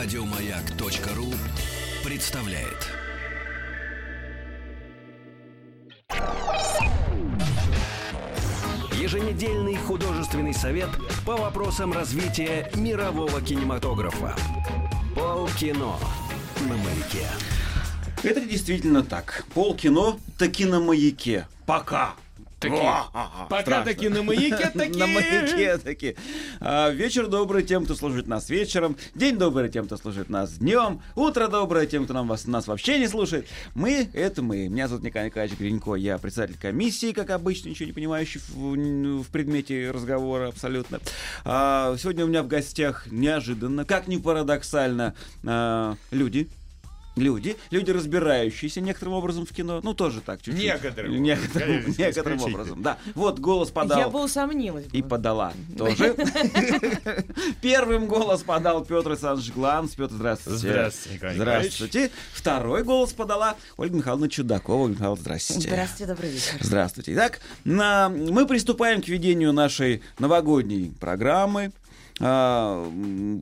Радиомаяк.ру представляет. Еженедельный художественный совет по вопросам развития мирового кинематографа. Полкино на маяке. Это действительно так. Полкино таки на маяке. Пока. О, Пока страшно. таки на маяке таки. На маяке таки. А, вечер добрый тем, кто служит нас вечером. День добрый тем, кто служит нас днем. Утро доброе тем, кто нам вас, нас вообще не слушает. Мы — это мы. Меня зовут Николай Николаевич Гринько. Я председатель комиссии, как обычно, ничего не понимающий в, в предмете разговора абсолютно. А, сегодня у меня в гостях неожиданно, как ни парадоксально, а, люди. Люди, люди, разбирающиеся некоторым образом в кино, ну тоже так чуть-чуть. Некоторым некоторым, образом, конечно, некоторым образом, да. Вот голос подал. Я бы усомнилась. И бы. подала тоже. Первым голос подал Петр Александрович Гланс. Петр, здравствуйте. Здравствуйте, Николай. Здравствуйте. Второй голос подала Ольга Михайловна Чудакова. Ольга Михайловна, здравствуйте. Здравствуйте, добрый вечер. Здравствуйте. Итак, на... мы приступаем к ведению нашей новогодней программы. А,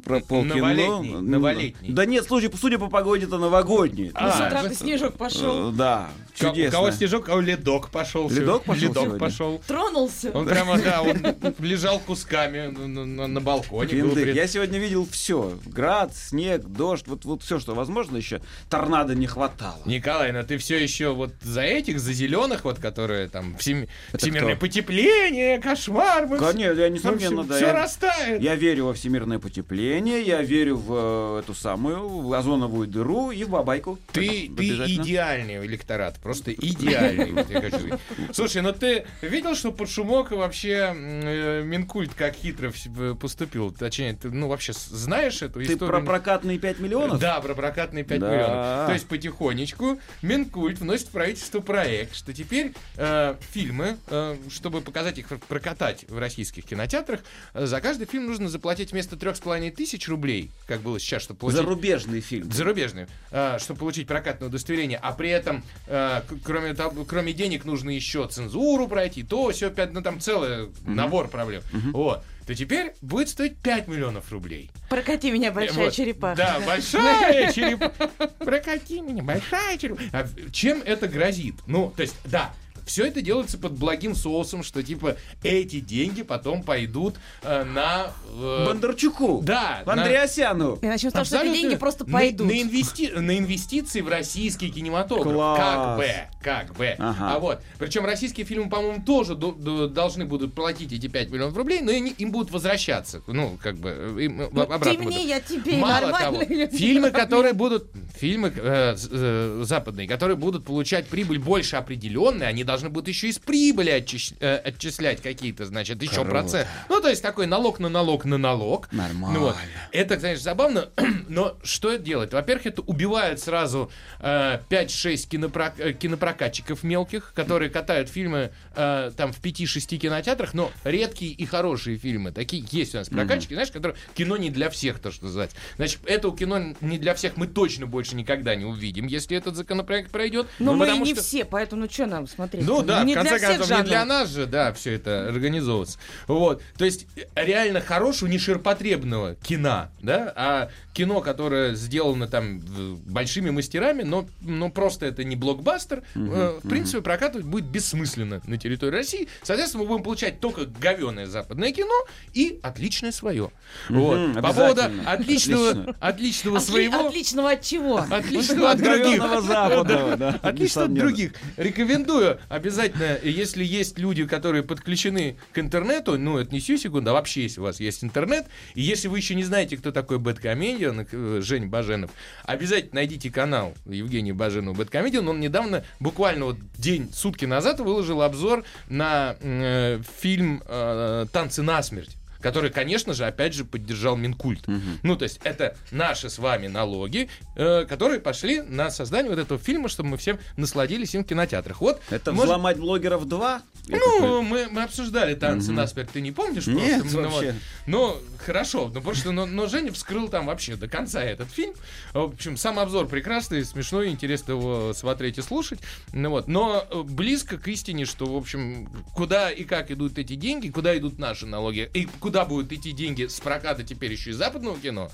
про полкино. Новолетней, новолетней. Да нет, судя, судя по погоде, это новогодний. Ну, с А, утра снежок пошел. Э, Да, Ко- У чудесно. кого снежок, у кого ледок пошел. Ледок пошел Ледок сегодня? пошел. Тронулся. Он прямо, да, он лежал кусками на, на- на балконе. Я сегодня видел все. Град, снег, дождь, вот, вот все, что возможно еще. Торнадо не хватало. Николай, но ты все еще вот за этих, за зеленых, вот, которые там всем- всемирное кто? потепление, кошмар. Конечно, я несомненно, да. Все я- растает. Я верю во всемирное потепление, я верю в э, эту самую в озоновую дыру и в бабайку. Ты, ты идеальный электорат, просто идеальный. вот я хочу сказать. Слушай, ну ты видел, что под шумок вообще э, Минкульт как хитро в- поступил? Точнее, ты ну вообще знаешь эту Ты историю? про прокатные 5 миллионов? Да, про прокатные 5 Да. миллионов. То есть потихонечку Минкульт вносит в правительство проект, что теперь э, фильмы, э, чтобы показать их, прокатать в российских кинотеатрах, э, за каждый фильм нужно заплатить вместо 3,5 тысяч рублей, как было сейчас, чтобы получить... Зарубежный фильм. Зарубежную, э, чтобы получить прокатное удостоверение, а при этом, э, к- кроме, того- кроме денег, нужно еще цензуру пройти, то все, ну там целый набор проблем. Вот. То теперь будет стоить 5 миллионов рублей. Прокати меня, большая Вот. черепаха. Да, большая черепаха. Прокати меня, большая черепаха. А чем это грозит? Ну, то есть, да, все это делается под благим соусом, что типа эти деньги потом пойдут э, на... э, Бондарчуку. да, на- Андреасяну. И начнем с того, что эти деньги просто на- пойдут. На, инвести- на инвестиции в российский кинематограф. Класс. Как бы, как бы. Ага. А вот. Причем российские фильмы, по-моему, тоже до- до- должны будут платить эти 5 миллионов рублей, но они- им будут возвращаться. Ну, как бы, э, им, э, Ну, обратно ты будут. мне, я тебе, Мало нормально. того, фильмы, которые будут, фильмы э, э, западные, которые будут получать прибыль больше определенной, они должны будут еще из прибыли отчис- э, отчислять какие-то, значит, еще Круто. процент. Ну, то есть такой налог на налог на налог. Нормально. Ну вот. Это, конечно, забавно, но что это делает? Во-первых, это убивает сразу э, 5-6 кинопро- э, кинопрокатчиков мелких, которые катают фильмы э, там в 5-6 кинотеатрах, но редкие и хорошие фильмы. Такие есть у нас прокатчики, знаешь, которые кино не для всех, то, что называется. Значит, этого кино не для всех мы точно больше никогда не увидим, если этот законопроект пройдет. Но Ну, мы и потому не что- все, поэтому что нам смотреть? Ну да, не в конце для концов, не для нас же, да, все это организовываться. Вот. То есть э, реально хорошего, не ширпотребного кино, да, а кино, которое сделано там большими мастерами, но, но просто это не блокбастер, э, в принципе, прокатывать будет бессмысленно на территории России. Соответственно, мы будем получать только говеное западное кино и отличное свое. Вот. По поводу отличного, Отлично. отличного Отли- своего... Отличного от чего? Отличного от других. Говёного западного, да. Отлично от других. Рекомендую обязательно, если есть люди, которые подключены к интернету, ну, это не сию секунду, а вообще, если у вас есть интернет, и если вы еще не знаете, кто такой Бэткомедиан, э, Жень Баженов, обязательно найдите канал Евгения Баженова Бэткомедиан. Он недавно, буквально вот день, сутки назад, выложил обзор на э, фильм э, «Танцы насмерть». Который, конечно же, опять же поддержал Минкульт. Ну, то есть это наши с вами налоги, э, которые пошли на создание вот этого фильма, чтобы мы всем насладились им в кинотеатрах. Вот, Это может- взломать блогеров 2? ну, мы, мы обсуждали танцы насмерть, ты не помнишь? Нет, просто? Ну, вообще. вот. Ну, хорошо, ну, что, но, но Женя вскрыл там вообще до конца этот фильм. В общем, сам обзор прекрасный, смешной, интересно его смотреть и слушать. Ну, вот. Но э, близко к истине, что, в общем, куда и как идут эти деньги, куда идут наши налоги, и куда куда будут идти деньги с проката теперь еще и западного кино.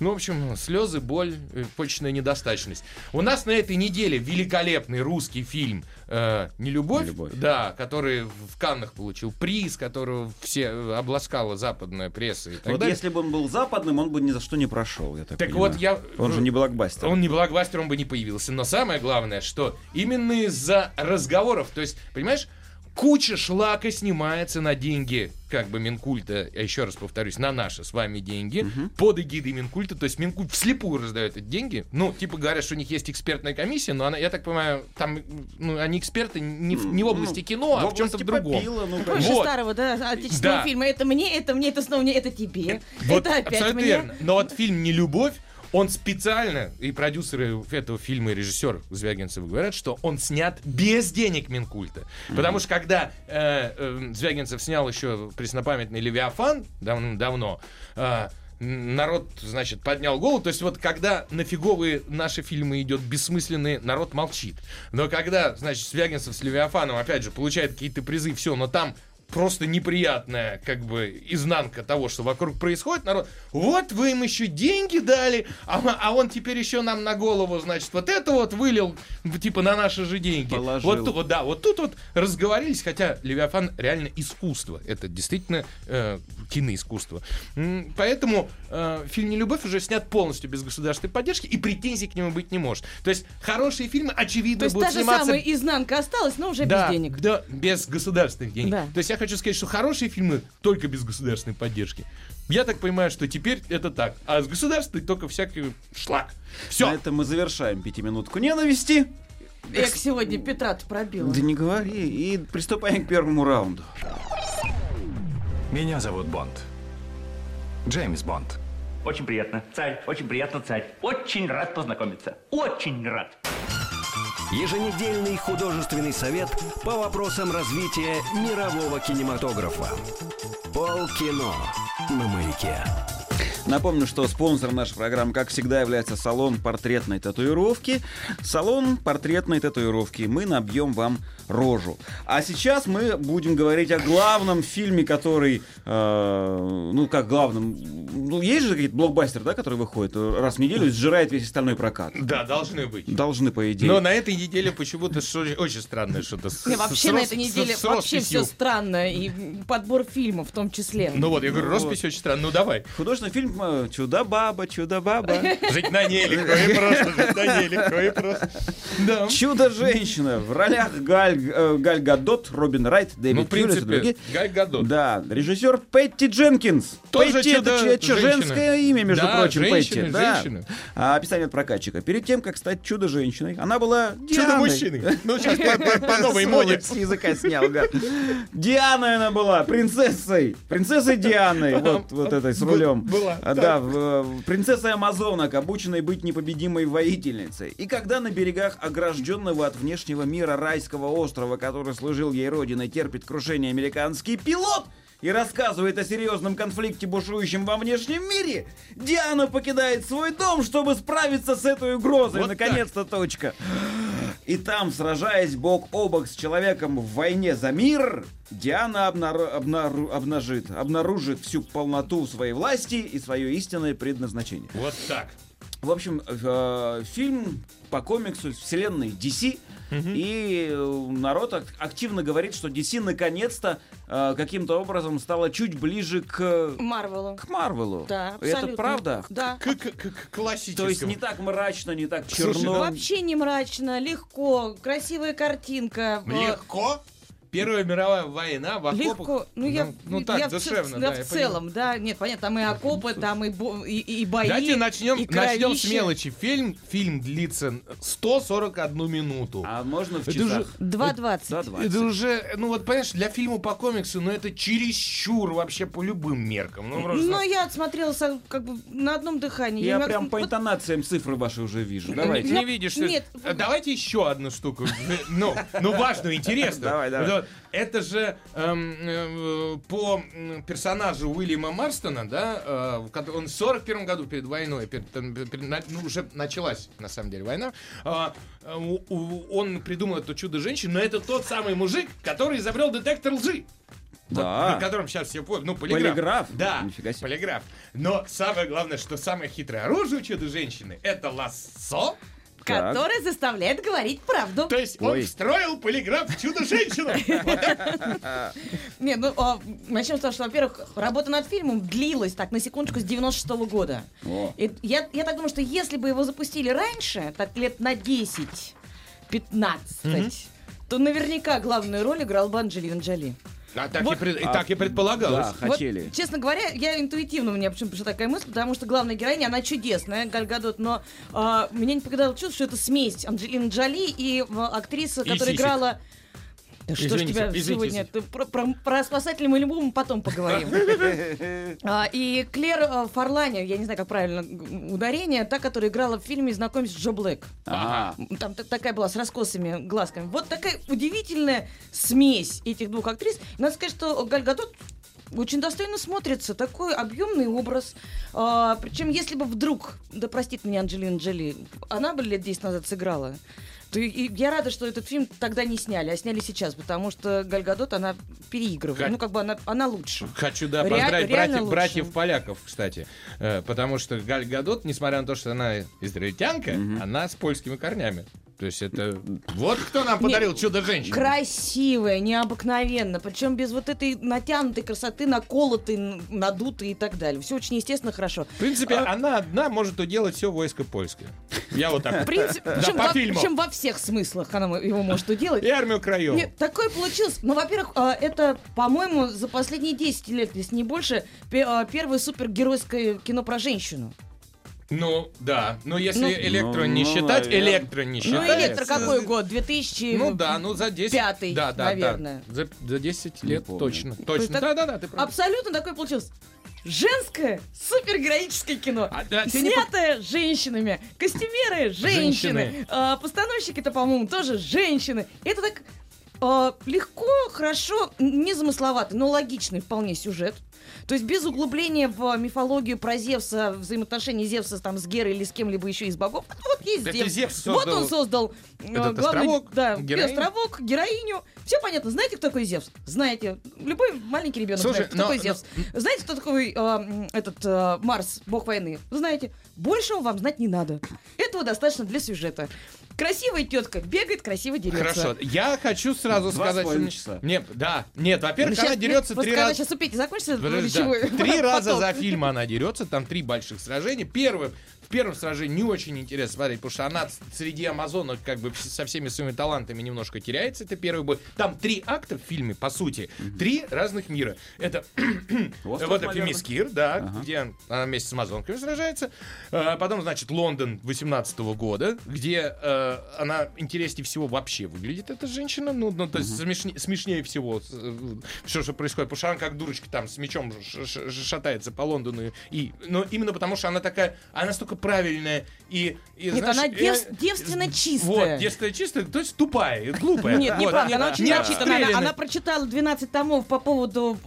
Ну, в общем, слезы, боль, э, почечная недостаточность. У нас на этой неделе великолепный русский фильм э, «Нелюбовь», «Нелюбовь». да, который в Каннах получил приз, которого все э, обласкала западная пресса и так Вот далее. если бы он был западным, он бы ни за что не прошел, я так Так понимаю. вот, я... Он же не блокбастер. Он не блокбастер, он бы не появился. Но самое главное, что именно из-за разговоров, то есть, понимаешь, куча шлака снимается на деньги, как бы Минкульта, я еще раз повторюсь, на наши с вами деньги, под эгидой Минкульта, то есть Минкульт вслепую раздает эти деньги. Ну, типа говорят, что у них есть экспертная комиссия, но она, я так понимаю, там ну, они эксперты не в, не в области кино, а в чем-то области в другом. попила, ну, конечно. Вот. старого, да, отечественного Да. фильма. Это мне, это мне, это снова мне, это тебе. Вот это опять абсолютно мне. верно. Но вот фильм «Не любовь», он специально, и продюсеры этого фильма, и режиссер Звягинцев говорят, что он снят без денег Минкульта. Потому что когда э, э, Звягинцев снял еще преснопамятный «Левиафан» давным-давно, э, народ, значит, поднял голову. То есть вот когда на фиговые наши фильмы идет бессмысленные, народ молчит. Но когда, значит, Звягинцев с Левиафаном, опять же, получает какие-то призы, все, но там просто неприятная, как бы, изнанка того, что вокруг происходит, народ, вот вы им еще деньги дали, а, а он теперь еще нам на голову, значит, вот это вот вылил, типа, на наши же деньги. Положил. Вот, вот, да, вот тут вот разговорились, хотя Левиафан реально искусство, это действительно э, киноискусство. Поэтому э, фильм «Нелюбовь» уже снят полностью без государственной поддержки, и претензий к нему быть не может. То есть хорошие фильмы, очевидно, То есть будут та же сниматься самая изнанка осталась, но уже да, без денег. Да, без государственных денег. Да. То есть я хочу сказать, что хорошие фильмы только без государственной поддержки. Я так понимаю, что теперь это так. А с государственной только всякий шлак. На Все. этом мы завершаем пятиминутку ненависти. Я к сегодня Петра-то пробила. Да не говори. И приступаем к первому раунду. Меня зовут Бонд. Джеймс Бонд. Очень приятно, царь, очень приятно, царь. Очень рад познакомиться. Очень рад. Еженедельный художественный совет по вопросам развития мирового кинематографа. Полкино на маяке. Напомню, что спонсором нашей программы, как всегда, является салон портретной татуировки. Салон портретной татуировки. Мы набьем вам рожу. А сейчас мы будем говорить о главном фильме, который, э, ну как главном, ну есть же какие-то блокбастеры, да, которые выходят раз в неделю и сжирает весь остальной прокат. Да, должны быть. Должны, по идее. Но на этой неделе почему-то очень странное что-то. Не, вообще на этой неделе вообще все странно. И подбор фильмов в том числе. Ну вот, я говорю, роспись очень странная. Ну давай. Художественный фильм «Чудо-баба, чудо-баба». Жить на ней легко и просто, жить на ней легко и просто. Да. Чудо-женщина в ролях Галь, э, Галь Гадот, Робин Райт, Дэвид Ну, в Тьюлис и принципе, другие. Гай Гадот. Да, режиссер Петти Дженкинс. Тоже Петти это чудо- женщина. женское имя, между Да, прочим, женщина, Петти. Да. женщина. А, описание от прокатчика. Перед тем, как стать чудо-женщиной, она была Дианой. Чудо-мужчиной. Ну, сейчас по, по- по новой моде. С языка снял, гад. Дианой она была, принцессой. Принцессой Дианой, вот, вот этой с рулем. была, А, Да, в- принцессой Амазонок, обученной быть непобедимой воительницей. И когда на берегах огражденного от внешнего мира райского острова, который служил ей родиной, терпит крушение американский пилот, и рассказывает о серьезном конфликте, бушующем во внешнем мире, Диана покидает свой дом, чтобы справиться с этой угрозой. Вот. Наконец-то точка. И там, сражаясь бок о бок с человеком в войне за мир, Диана обнару- обнару- обнажит, обнаружит всю полноту своей власти и свое истинное предназначение. Вот так. В общем, э, фильм по комиксу вселенной DC. И э, народ ак- активно говорит, что DC наконец-то э, каким-то образом стала чуть ближе к, Марвелу. к Марвелу. Да, Это абсолютно. правда? Да. К, к- к- к классическому. То есть не так мрачно, не так Слушай, черно. ну Вообще не мрачно, легко, красивая картинка. Легко. Первая мировая война в окопах. Легко. Ну, я, ну, ну так, я в, душевно, ц- да, в я целом, да. Нет, понятно, там и окопы, там и, бо- и, и бои. Давайте начнем, и начнем с мелочи. Фильм, фильм длится 141 минуту. А можно в Это часах? уже- 2.20. Да, 20. Это уже, ну вот понимаешь, для фильма по комиксу, ну это чересчур вообще по любым меркам. Ну просто. Но я отсмотрелся как бы на одном дыхании. Я не прям мог- по вот- интонациям цифры ваши уже вижу. Давайте. Не Я- видишь, нет. А Давайте еще одну штуку. Ну, ну важную, интересную. Давай, давай. Вот Это же эм, э, по персонажу Уильяма Марстона, да, э, он в 41 году перед войной, перед- перед- ну, уже началась, на самом деле, война, а, э, он придумал эту чудо-женщину, но это тот самый мужик, который изобрел детектор лжи. Вот, Да. на котором сейчас все поют. Ну, полиграф. Полиграф? Да, Нифига себе. полиграф. Но самое главное, что самое хитрое оружие у чудо-женщины — это лассо. Который заставляет говорить правду. То есть он Ой. встроил полиграф в чудо-женщину. Не, ну, а, начнем с того, что, во-первых, работа над фильмом длилась, так, на секундочку, с 96 года. Я, я так думаю, что если бы его запустили раньше, так лет на 10, 15, то наверняка главную роль играл бы Анджелина Джоли. А так, Вот. и, пред- и так и предполагалось. Да, хотели. Вот, честно говоря, я интуитивно у меня почему пришла такая мысль, потому что главная героиня, она чудесная, Галь Гадот, но а, меня не покидало чувство, что это смесь Анджелины Джоли и а, актриса, И которая сисек. играла... Да что ж Извините, тебя извините, сегодня... Ты про, про, про спасателя мы потом поговорим. А, И Клер а, Фарлани, я не знаю, как правильно ударение, та, которая играла в фильме «Знакомься с Джо Блэк». Ага. Там та- такая была с раскосыми глазками. Вот такая удивительная смесь этих двух актрис. Надо сказать, что Галь Гадот очень достойно смотрится. Такой объемный образ. А, причем, если бы вдруг, да простит меня Анджелина Джоли, она бы лет 10 назад сыграла, и- и я рада, что этот фильм тогда не сняли, а сняли сейчас, потому что Галь Гадот, она переигрывает. Как- Ну, как бы она, она лучше. Хочу, да, Ре- поздравить братьев, братьев поляков, кстати. Э, потому что Галь Гадот, несмотря на то, что она израильтянка, она с польскими корнями. То есть это... Вот кто нам подарил чудо-женщину. Красивая, необыкновенно. Причем без вот этой натянутой красоты, наколотой, надутой и так далее. Все очень естественно, хорошо. В принципе, А- она одна может уделать все войско польское. Я вот В так. принципе, Да, причем, по во, фильму. причем во всех смыслах она его может уделать. И армию краев. Нет, такое получилось. Ну, во-первых, а, это, по-моему, за последние 10 лет, если не больше, а, первое супергеройское кино про женщину. Ну, да. Но если Ну, электро ну, не ну, считать, наверное. электро не Ну, считать. электро какой год? 2000... Ну да, ну за 10. Пятый, да, да, наверное. Да. За, за 10 лет точно. Точно. так- Да, да, да, ты прав. Абсолютно такое получилось. Женское супергероическое кино. А, да, ты не Снятое женщинами. Костюмеры женщины. Женщины. А, постановщики-то, по-моему, тоже женщины. Это так а, легко, хорошо, незамысловато, но логичный вполне сюжет. То есть без углубления в мифологию про Зевса, взаимоотношения Зевса там, с Герой или с кем-либо еще из богов. Вот есть Это Зевс. Зевс вот создал он создал э, этот главный- островок, да, героиню. островок, героиню. Все понятно. Знаете, кто такой Зевс? Знаете. Любой маленький ребенок Слушай, знает, кто но- такой но- Зевс. Знаете, кто такой э, этот э, Марс, бог войны? Знаете. Большего вам знать не надо. Этого достаточно для сюжета. Красивая тетка бегает, красиво дерется. Хорошо, я хочу сразу Два сказать, что... часа. Нет, да, нет, Ну, во-первых, щас- она дерется вот три раза... сейчас у Пети закончится Подожди, речевой да. Три раза за фильм она дерется, там три больших сражения. Первое, в первом сражении не очень интересно смотреть, потому что она среди амазонок как бы со всеми своими талантами немножко теряется. Это первый бой. Там три акта в фильме, по сути. Три разных мира. Это вот. Фемискир, да, где она вместе с амазонками сражается. А, Потом, значит, Лондон 18 года, где э, она интереснее всего вообще выглядит, эта женщина. Ну, ну то есть смешнее, смешнее всего, все, что происходит. Потому что она как дурочка там с мечом ш- ш- ш- шатается по Лондону. И, но именно потому, что она такая, она настолько правильная и... и, Нет, знаешь, она э, дев- девственно чистая. Вот, девственно чистая, то есть тупая, глупая. Нет, Вот. неправда, она очень Не начитана. Она, прочитала 12 томов по поводу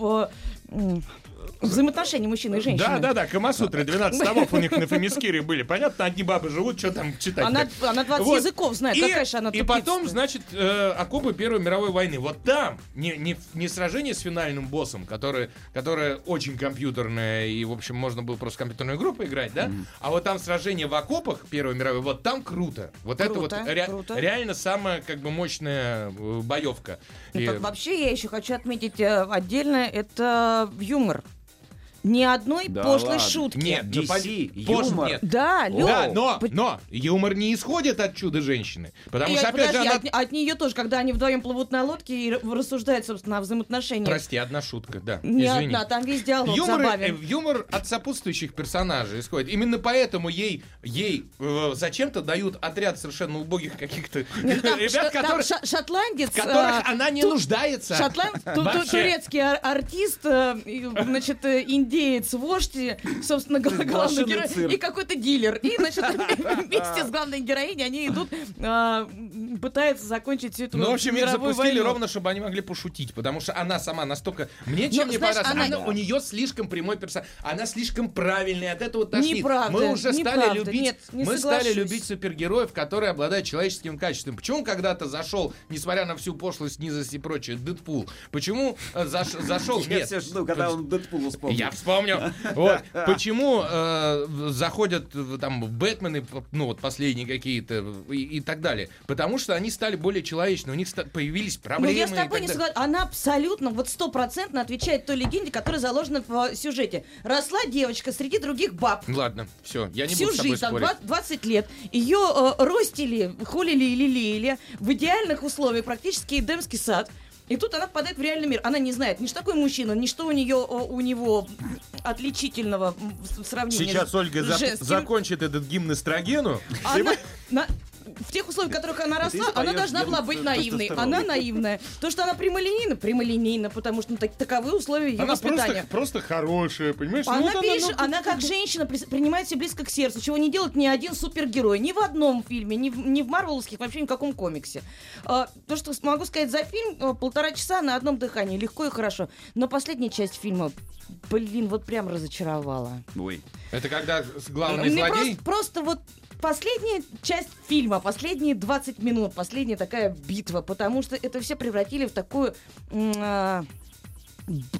м, взаимоотношений мужчины и женщины. Да, да, да, Камасутры, 12 томов у них на Фемискире были. Понятно, одни бабы живут, что там читать. Она, она 20 языков знает, и, какая же она И потом, значит, э, окопы Первой мировой войны. Вот там не, не, не сражение с финальным боссом, которое, которое очень компьютерное, и, в общем, можно было просто компьютерную игру поиграть, да? А вот там сражение в окопах Первой мировой, вот там круто. Вот это вот Круто, ре- круто. реально самая, как бы, мощная э, боевка. Ну, И- так вообще, я еще хочу отметить э, отдельно, это юмор. Ни одной Да пошлой ладно. шутки. Нет, ну, DC, пон- позже юмор. нет. Да, Лёв, Да, но, но юмор не исходит от чудо-женщины. Потому И, что, опять же, подожди, она... от, нее тоже, когда они вдвоем плывут на лодке и рассуждают, собственно, о взаимоотношениях. Прости, одна шутка, да. Не извини. одна, там весь диалог Юмор, забавен. э, юмор от сопутствующих персонажей исходит. Именно поэтому ей, ей э, зачем-то дают отряд совершенно убогих каких-то ребят, которые, шотландец. в которых э, она не ту- нуждается. Шотланд, ту- ту- Вообще. турецкий ар- артист, э, значит, э, ин- индеец, вождь, и, собственно, гла- главный герой, и какой-то дилер. И, значит, вместе с главной героиней они идут, а, пытаются закончить всю эту Ну, в общем, их запустили ровно, чтобы они могли пошутить, потому что она сама настолько... Мне чем Ну, не знаешь, понравилось, у нее слишком прямой персонаж, она слишком правильная, от этого тошнит. Неправда, Мы уже стали любить, не мы стали любить супергероев, которые обладают человеческим качеством. Почему когда-то зашел, несмотря на всю пошлость, низость и прочее, Дэдпул? Почему э, заш- зашел... Я Нет, все жду, когда он Дэдпула вспомнит. я вспомню. Вот. Почему э, заходят там Бэтмены, ну вот последние какие-то и, и так далее? Потому что они стали более человечны, у них появились Ну, проблемы. я с тобой не согласна. Она абсолютно, вот стопроцентно отвечает той легенде, которая заложена в э, сюжете. Росла девочка среди других баб. Ладно, все, я не Всю буду с тобой жизнь, там, спорить. 20, 20 лет. Ее э, ростили, холили и лелеяли в идеальных условиях, практически эдемский сад. И тут она попадает в реальный мир. Она не знает ни что такое мужчина, ни что у нее у него отличительного в сравнении Сейчас Ольга за- закончит этот гимн эстрогену. Она, на- в тех условиях, в которых она росла, она должна была быть наивной. Она наивная. То, что она прямолинейна, прямолинейна, потому что ну, так- таковы условия ее Она воспитания. просто, просто хорошая, понимаешь? Ну, Она вот пишет, ну, она как женщина при- принимает все близко к сердцу, чего не делает ни один супергерой, ни в одном фильме, ни в, ни в марвеловских, вообще ни в каком комиксе. А, то, что могу сказать за фильм, а, полтора часа на одном дыхании, легко и хорошо. Но последняя часть фильма, блин, вот прям разочаровала. Ой. Это когда главный Мне злодей... просто, просто вот последняя часть фильма, последние 20 минут, последняя такая битва, потому что это все превратили в такую... б-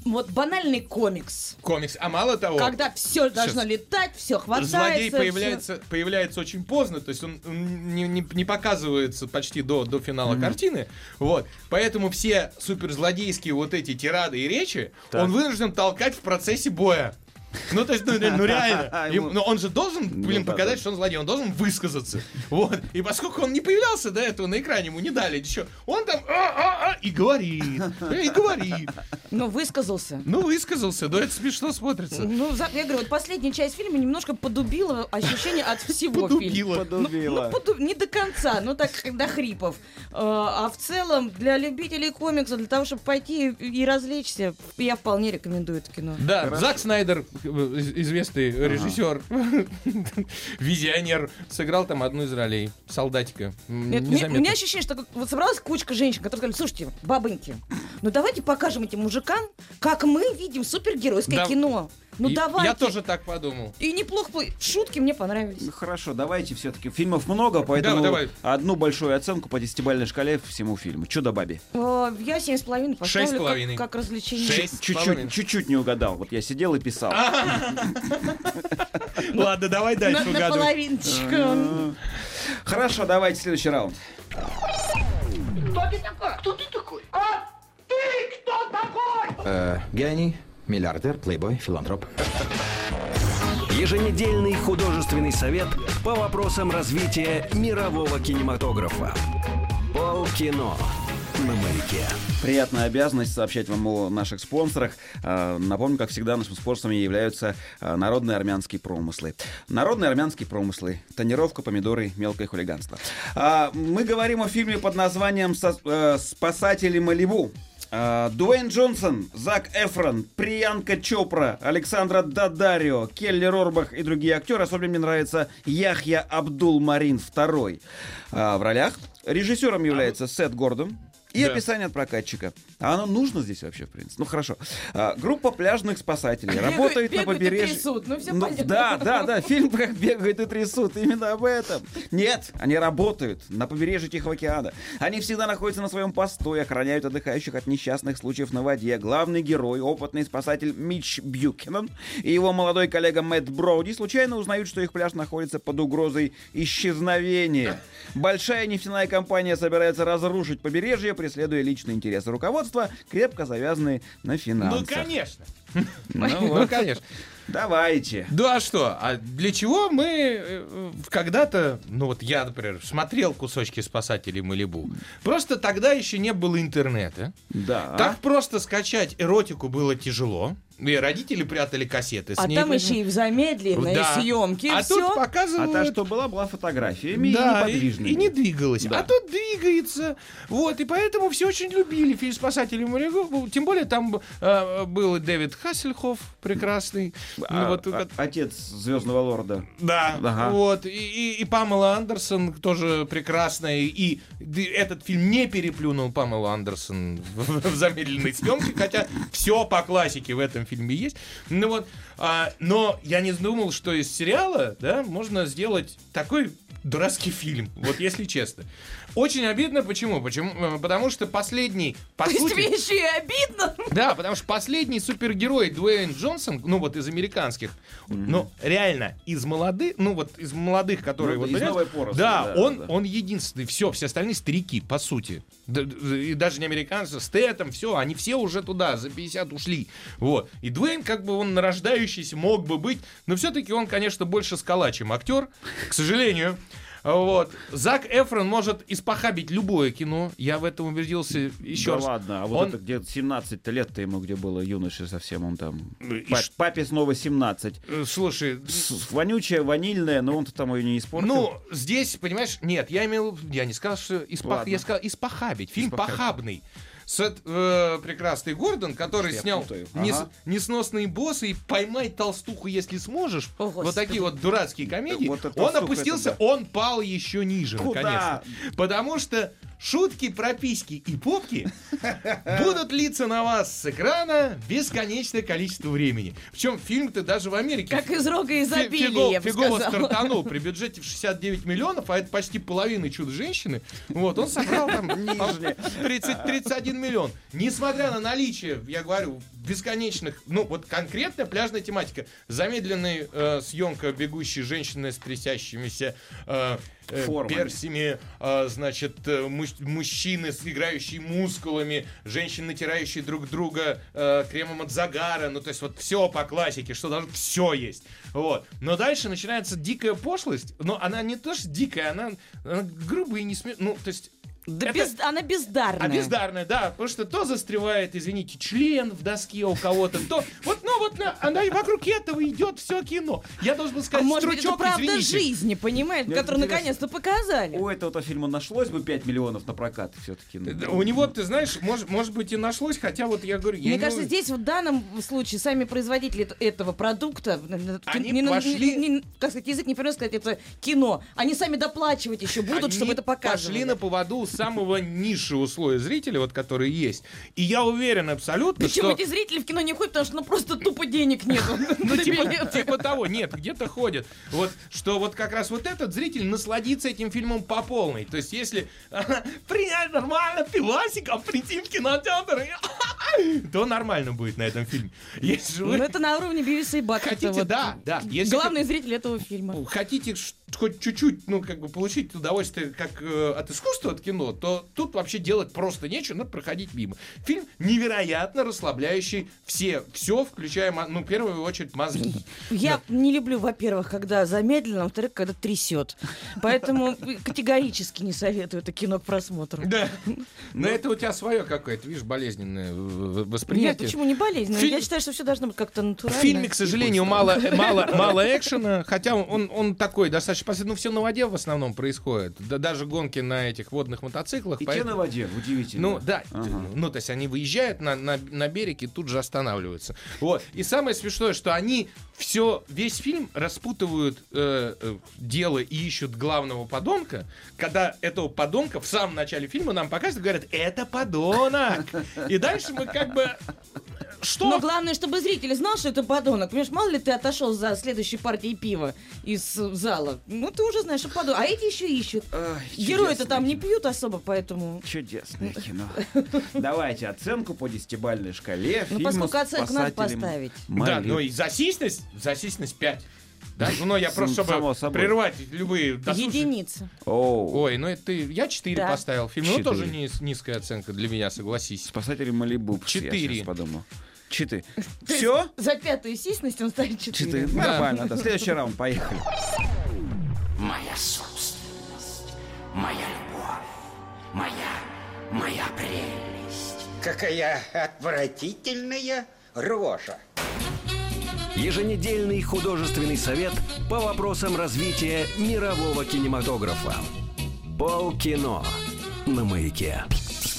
вот банальный комикс. Комикс. А мало того, Когда все должно летать, все хватается. злодей появляется, появляется очень поздно, то есть он не, не- не показывается почти до, до финала картины. Вот. Поэтому все суперзлодейские вот эти тирады и речи он вынужден толкать в процессе боя. Ну, то есть, ну, ну, реально. Ему- Но он же должен, блин, Ну, да, показать, да. что он злодей, он должен высказаться. Вот. И поскольку он не появлялся до этого на экране, ему не дали еще, он там «А-а-а» и говорит, и говорит. Ну, высказался. Ну, высказался, да это смешно смотрится. Ну, я говорю, вот последняя часть фильма немножко подубила ощущение от всего фильма. Подубила. Ну, Подубила. ну, поду- не до конца, ну так до хрипов. А, а в целом, для любителей комиксов, для того, чтобы пойти и развлечься, я вполне рекомендую это кино. Да, Зак Снайдер, из- известный режиссер, визионер, сыграл там одну из ролей. Солдатика. Нет, мне- у меня ощущение, что вот собралась кучка женщин, которые сказали, слушайте, бабоньки, ну давайте покажем этим мужикам, как мы видим супергеройское Да. кино. Ну И- давайте. Я тоже так подумал. И неплохо, шутки мне понравились. Ну хорошо, давайте все-таки. Фильмов много, поэтому давай. одну большую оценку по десятибалльной шкале всему фильму. Чудо баби. Э, Я семь с половиной поставлю Шесть с половиной. как, как развлечение. Шесть. с половиной. Чуть-чуть, чуть-чуть не угадал. Вот я сидел и писал. Ладно, давай дальше на угадывай. половиночку. Хорошо, давайте следующий раунд. Э, гений, миллиардер, плейбой, филантроп. Еженедельный художественный совет по вопросам развития мирового кинематографа. Полкино на маяке. Приятная обязанность сообщать вам о наших спонсорах. Э, Напомню, как всегда, нашими спонсорами являются э, народные армянские промыслы. Народные армянские промыслы. Тонировка, помидоры, мелкое хулиганство. А, Мы говорим о фильме под названием «Со- э, «Спасатели Малибу». А, Дуэйн Джонсон, Зак Эфрон, Приянка Чопра, Александра Дадарио, Келли Рорбах и другие актеры. Особенно мне нравится Яхья Абдул Марин II. А, В ролях режиссером является Сет Гордон. И Да. описание от прокатчика. А оно нужно здесь вообще, в принципе? Ну, хорошо. А, группа пляжных спасателей Бегают- работает на бегают и побережье. трясут. Ну, всё Ну, понятно. да, да, да, фильм как бегают и трясут. Именно об этом. Нет, они работают на побережье Тихого океана. Они всегда находятся на своем посту и охраняют отдыхающих от несчастных случаев на воде. Главный герой, опытный спасатель Митч Бьюкенен и его молодой коллега Мэтт Броуди случайно узнают, что их пляж находится под угрозой исчезновения. Большая нефтяная компания собирается разрушить побережье, преследуя личные интересы руководства, крепко завязанные на Ну, финансах. конечно. Ну Ну, вот. конечно. Давайте. Да, а что? А для чего мы э, когда-то, ну вот я, например, смотрел кусочки спасателей Малибу. Просто тогда еще не было интернета. Да. Так просто скачать эротику было тяжело. И родители прятали кассеты с А ней. там еще и в замедленной Да. съемке А все. тут А показывают... та, что была, была фотографиями Да, и и, неподвижными. и не двигалась. Да. А тут двигается. Вот, и поэтому все очень любили фильм «Спасатели моряков». Тем более там э, был и Дэвид Хассельхоф прекрасный. А, Ну, вот, а- отец Звездного лорда. да, Ага. вот. И, и, и Памела Андерсон тоже прекрасная. И этот фильм не переплюнул Памелу Андерсон в, в замедленной съемке, хотя все по классике в этом фильме есть. Ну вот, а, но я не думал, что из сериала, да, можно сделать такой дурацкий фильм, вот если честно. Очень обидно, почему? Почему? Э, Потому что последний, по То есть сути... тебе еще и обидно. Да, потому что последний супергерой Дуэйн Джонсон, ну вот из американских, ну реально из молодых, ну вот из молодых, которые Ну, вот из понимаешь, новой поросли, да, да, он да. он единственный, все, все остальные старики по сути, Да, да, и даже не американцы, Стэтом, все, они все уже туда за 50 ушли, вот. И Дуэйн как бы он нарождающийся мог бы быть, но все-таки он, конечно, больше скала, чем актер, к сожалению. Вот. Зак Эфрон может испохабить любое кино. Я в этом убедился еще да раз. ладно, а вот Он- это где 17 лет-то ему, где было юноше совсем, он там... И Па- ш- Папе снова 17. Э, Слушай, С- Вонючая, ванильная, но он-то там ее не испортил. Ну, здесь, понимаешь, нет, я имел, я не сказал, что испох, я сказал испохабить. Фильм Испохабить. похабный. Сет, э, прекрасный Гордон, который Я снял путаю. нес- Ага. несносные боссы и поймай толстуху, если сможешь. О, вот Господи. такие вот дурацкие комедии. Вот он опустился, это да. он пал еще ниже, Куда? наконец-то. Потому что шутки про письки и попки будут литься на вас с экрана бесконечное количество времени. Причем фильм-то даже в Америке Как из рога изобилия, фиго- я бы фигово стартанул при бюджете в 69 миллионов, а это почти половина чудо-женщины. Вот, он собрал там по- 30, 31 миллион. Несмотря на наличие, я говорю, бесконечных, ну вот конкретная пляжная тематика. Замедленная э, съемка бегущей женщины с трясящимися э, э, персями, э, значит, э, муж- мужчины, с играющие мускулами, женщины, натирающие друг друга э, кремом от загара, ну, то есть вот все по классике, что даже все есть. Вот. Но дальше начинается дикая пошлость, но она не то, что дикая, она, она грубая и не смешная, ну, то есть Да Это- без- она бездарная. а бездарная, да, потому что то застревает, извините, член в доске у кого-то, то вот, ну вот, на- она и вокруг этого идет все кино. Я должен был А сказать, может быть, это стручок, правда извините. жизни, понимаете, Мне которую наконец-то показали. У этого-то фильма нашлось бы 5 миллионов на прокат все-таки. У него, ты знаешь, может, может быть и нашлось, хотя вот я говорю, я Мне не кажется, здесь в данном случае сами производители этого продукта, Они не- пошли- не- не- как сказать, язык не повернется сказать, это кино. Они сами доплачивать еще будут, Они чтобы это показывали. пошли на поводу у самого низшего слоя зрителей, вот которые есть. И я уверен абсолютно, Причем что... эти зрители в кино не ходят, потому что ну просто тупо денег нету. Ну, на типа, типа того, нет, где-то ходят. Вот, что вот как раз вот этот зритель насладится этим фильмом по полной. То есть, если принять нормально пивасика, прийти в кинотеатр, то нормально будет на этом фильме. Если Ну это на уровне Бивиса и Баттета. хотите, вот. да, да. Если Главный зритель этого фильма. хотите хоть чуть-чуть, ну, как бы получить удовольствие как э, от искусства, от кино, то тут вообще делать просто нечего, надо проходить мимо. Фильм невероятно расслабляющий все, все, включая, ну, в первую очередь, мозги. Я не люблю, во-первых, когда замедленно, во-вторых, когда трясет. Поэтому категорически не советую это кино к просмотру. Да. Но это у тебя свое какое-то, видишь, болезненное в- в- Нет, восприятие. почему не болезненно? Фильм- Я считаю, что все должно быть как-то В натурально. фильме, к сожалению, мало, мало, мало экшена, хотя он, он, такой достаточно. Ну, все на воде в основном происходит. Да, даже гонки на этих водных мотоциклах. И те поэтому- на воде, удивительно. Ну, да, Ага. ну, то есть они выезжают на, на, на берег и тут же останавливаются. Вот. И самое смешное, что они все, весь фильм распутывают э, э, дело и ищут главного подонка, когда этого подонка в самом начале фильма нам показывают, говорят, это подонок. И дальше мы как бы... Что? Но главное, чтобы зритель знал, что это подонок. Понимаешь, мало ли ты отошел за следующей партией пива из зала. Ну, ты уже знаешь, что подонок. А эти еще ищут. Герои-то там не пьют особо, поэтому... Чудесное кино. Давайте оценку по десятибальной шкале. Ну, поскольку оценку надо «Спасателям поставить. Да, Малибу». но и засисность, засисность 5. Да, ну я просто, чтобы собой. прервать любые досужие- Единица. Оу. Ой, ну это ты... Я 4 Да. поставил фильм. Ну, тоже низ- низкая оценка для меня, согласись. Спасатели Малибу. Я Четыре. сейчас подумал. Читы. Все? За пятую сисность он ставит Читы. четыре. Нормально, да. Следующий раунд, поехали. Моя собственность, моя любовь, моя, моя прелесть. Какая отвратительная рожа. Еженедельный художественный совет по вопросам развития мирового кинематографа. Полкино на маяке.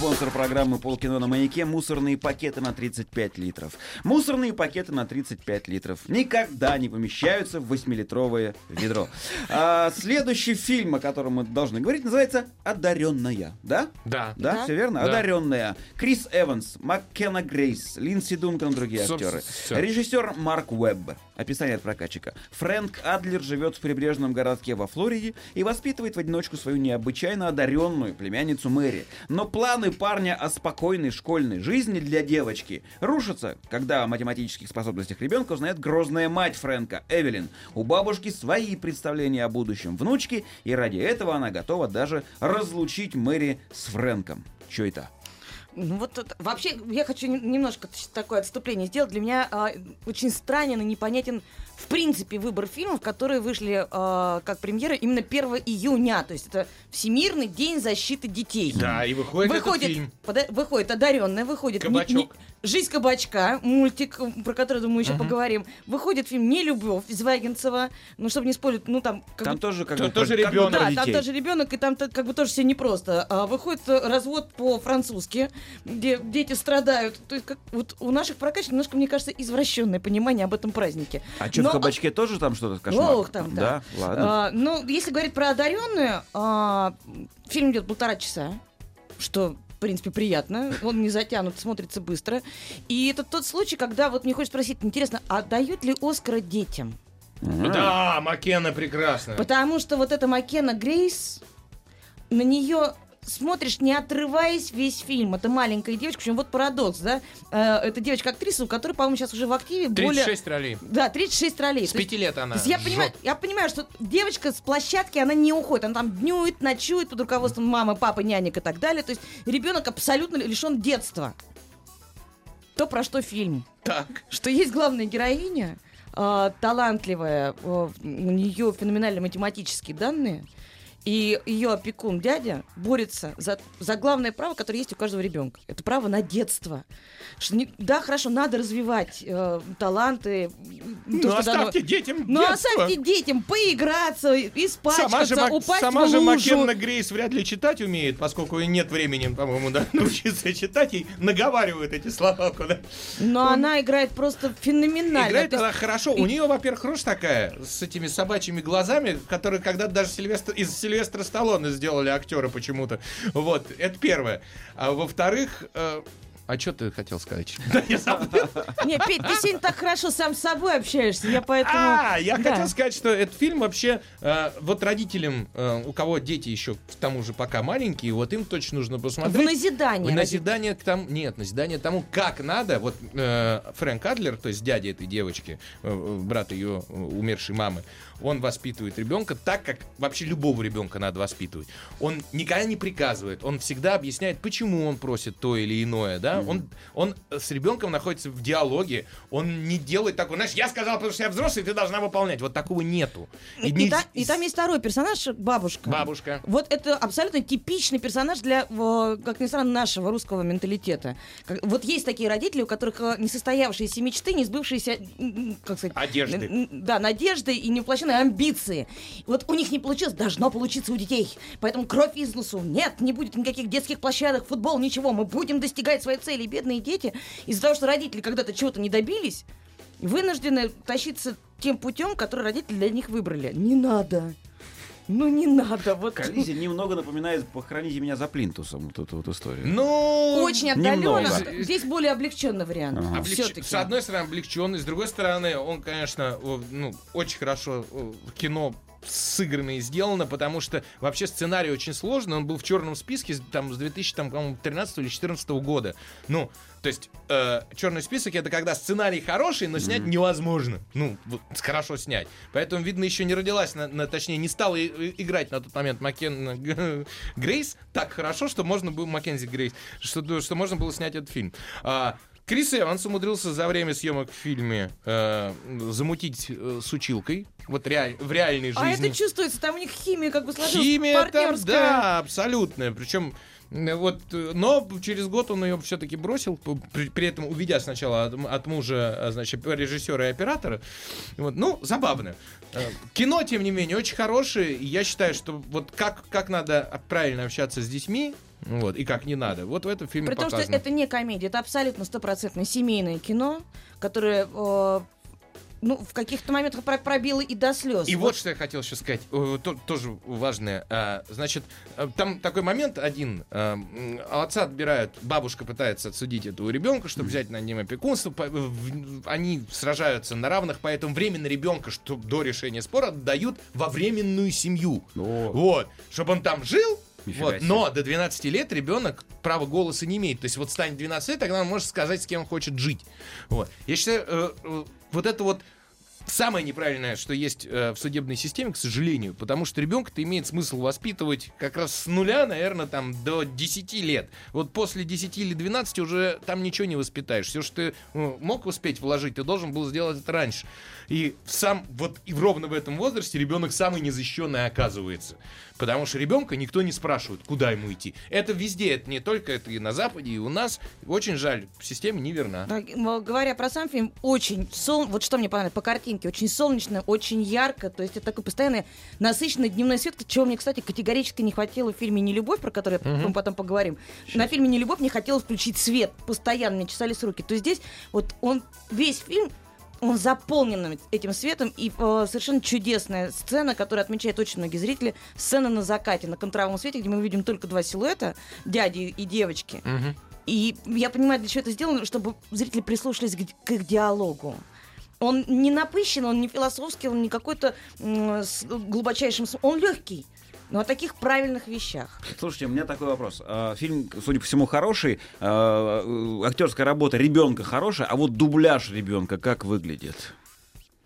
Спонсор программы «Полкино на маяке» — мусорные пакеты на 35 литров. Мусорные пакеты на 35 литров никогда не помещаются в 8-литровое ведро. А, следующий фильм, о котором мы должны говорить, называется «Одаренная». Да? Да. Да, Да. все верно? Да. «Одаренная». Крис Эванс, Маккена Грейс, Линдси Дункан и другие Собственно, актеры. всё. Режиссер Марк Уэбб. Описание от прокатчика. Фрэнк Адлер живет в прибрежном городке во Флориде и воспитывает в одиночку свою необычайно одаренную племянницу Мэри. Но планы парня о спокойной школьной жизни для девочки рушатся, когда о математических способностях ребенка узнает грозная мать Фрэнка, Эвелин. У бабушки свои представления о будущем внучки, и ради этого она готова даже разлучить Мэри с Фрэнком. Че это? Ну вот вообще я хочу нем- немножко такое отступление сделать. Для меня а, очень странен и непонятен в принципе выбор фильмов, которые вышли а, как премьера именно 1 июня. То есть это Всемирный день защиты детей. Да, и выходит, Выходит, этот фильм. пода- выходит одаренная, выходит не- Кабачок. не- Жизнь кабачка, мультик, м, про который, думаю, еще поговорим. Выходит фильм Не любовь Звягинцева. Ну, чтобы не спорить, ну там как Там бы- тоже как Там бы тоже ребенок. да, там детей. тоже ребенок, и там как бы тоже все непросто. А, выходит э, развод по-французски, где дети страдают. То есть как, вот у наших прокачек немножко, мне кажется, извращенное понимание об этом празднике. А что, в кабачке тоже там что-то кошмар? Ох, там, да. Да, ладно. А, ну, если говорить про одаренную, а, фильм идет полтора часа, что в принципе, приятно. Он не затянут, смотрится быстро. И это тот случай, когда вот мне хочется спросить, интересно, а дают ли Оскара детям? Да, Маккена прекрасно. Потому что вот эта Маккена Грейс, на нее смотришь, не отрываясь весь фильм. Это маленькая девочка, причем вот парадокс, да? Э, Это девочка-актриса, у которой, по-моему, сейчас уже в активе более... 36 ролей. Да, 36 ролей. С То есть- пяти лет она. я понимаю, я понимаю, что девочка с площадки, она не уходит. Она там днюет, ночует под руководством мамы, папы, нянек и так далее. То есть ребенок абсолютно лишен детства. То, про что фильм. Так. Что есть главная героиня, а, талантливая, а, у нее феноменальные математические данные, и ее опекун, дядя, борется за, за главное право, которое есть у каждого ребенка. Это право на детство. Что не- да, хорошо, надо развивать э, таланты. то, Ну, оставьте детям ну, детство. оставьте детям поиграться, испачкаться, Сама же, упасть сама в же лужу. Маккенна Грейс вряд ли читать умеет, поскольку и нет времени, по-моему, да, научиться читать, и наговаривают эти слова куда. Но она играет просто феноменально. Играет есть- она хорошо. У нее, во-первых, рожь такая, с этими собачьими глазами, которые когда-то даже Сильвестр, из Сильвестра Сталлоне сделали актера почему-то. Вот, это первое. А во-вторых... э, а что ты хотел сказать? Да, я забыл. Не, Петь, ты сегодня так хорошо сам с собой общаешься, я поэтому... А, я Да. хотел сказать, что этот фильм вообще э, вот родителям, э, у кого дети еще к тому же пока маленькие, вот им точно нужно В посмотреть. назидание. В назидание к тому, нет, назидание тому, как надо. Вот э, Фрэнк Адлер, то есть дядя этой девочки, брат ее умершей мамы, он воспитывает ребенка так, как вообще любого ребенка надо воспитывать. Он никогда не приказывает, он всегда объясняет, почему он просит то или иное, да. Он, он с ребенком находится в диалоге, он не делает такого, знаешь, я сказал, потому что я взрослый, ты должна выполнять. Вот такого нету. И, не- та- и там есть второй персонаж, бабушка. Бабушка. Вот это абсолютно типичный персонаж для, э, как ни странно, нашего русского менталитета. Вот есть такие родители, у которых э, несостоявшиеся мечты, не сбывшиеся, как сказать... Одежды. Да, надежды и невоплощенные амбиции. Вот у них не получилось, должно получиться у детей. Поэтому кровь из носу. Нет, не будет никаких детских площадок, футбол, ничего. Мы будем достигать своей цели. Бедные дети из-за того, что родители когда-то чего-то не добились, вынуждены тащиться тем путем, который родители для них выбрали. Не надо. Ну не надо. Вот Коллизия немного напоминает «Похороните меня за плинтусом», вот эту вот историю. Ну, очень отдаленно. немного. Здесь более облегченный вариант. Ага. Облегч- Все-таки. С одной стороны, облегченный, с другой стороны, он, конечно, ну, очень хорошо о, кино сыграно и сделано, потому что вообще сценарий очень сложный. Он был в черном списке там, с 2013 или 2014 года. Ну, то есть э, черный список это когда сценарий хороший, но снять невозможно. Ну, вот, хорошо снять. Поэтому, видно, еще не родилась, на, на- точнее, не стала и- и- играть на тот момент Маккен Г- Грейс так хорошо, что можно было Маккензи Грейс, что, что можно было снять этот фильм. А, Крис Эванс умудрился за время съемок в фильме э, замутить э, с училкой. Вот реаль- в реальной жизни. А это чувствуется, там у них химия как бы сложилась Химия там, партнерская. да, абсолютная. Причем вот, э, но через год он ее все-таки бросил, при, при этом увидя сначала от, от мужа, а, значит, режиссера и оператора. Вот, ну, забавно. Э, Кино, тем не менее, очень хорошее. И я считаю, что вот как, как надо правильно общаться с детьми, вот, и как не надо. Вот в этом фильме При том, что показано. это не комедия, это абсолютно стопроцентное семейное кино, которое э, ну, в каких-то моментах про- пробило и до слез. И вот что я хотел еще сказать, то- тоже важное. А, Значит, э, там такой момент один. э, Отца отбирают, бабушка пытается отсудить этого ребенка, чтобы взять на ним опекунство. Они сражаются на равных, поэтому временно ребенка, что до решения спора, отдают во временную семью. Вот, чтобы он там жил. Нифига Вот, себе. но до 12 лет ребенок права голоса не имеет. То есть вот станет 12 лет, тогда он может сказать, с кем он хочет жить. Вот. Я считаю, э, э, вот это вот самое неправильное, что есть э, в судебной системе, к сожалению, потому что ребенка-то имеет смысл воспитывать как раз с нуля, наверное, там до 10 лет. Вот после 10 или 12 уже там ничего не воспитаешь. Все, что ты ну, мог успеть вложить, ты должен был сделать это раньше. И сам вот и ровно в этом возрасте ребенок самый незащищенный оказывается. Потому что ребенка никто не спрашивает, куда ему идти. Это везде, это не только это и на Западе, и у нас. Очень жаль, система неверна. Да, м, говоря про сам фильм, очень сол... вот что мне понравилось по картинке, очень солнечно, очень ярко, то есть это такой постоянный насыщенный дневной свет, чего мне, кстати, категорически не хватило в фильме «Нелюбовь», про который мы потом поговорим. На фильме «Нелюбовь» не хотелось включить свет, постоянно мне чесались руки. То есть здесь вот он весь фильм он заполнен этим светом, и э, совершенно чудесная сцена, которую отмечают очень многие зрители, сцена на закате, на контровом свете, где мы видим только два силуэта, дяди и девочки. Мгм. И я понимаю, для чего это сделано, чтобы зрители прислушались к, к их диалогу. Он не напыщен, он не философский, он не какой-то м, с глубочайшим... Он легкий, но о таких правильных вещах. Слушайте, у меня такой вопрос. А, Фильм, судя по всему, хороший. а, э, Актерская работа ребенка хорошая, а вот дубляж ребенка как выглядит?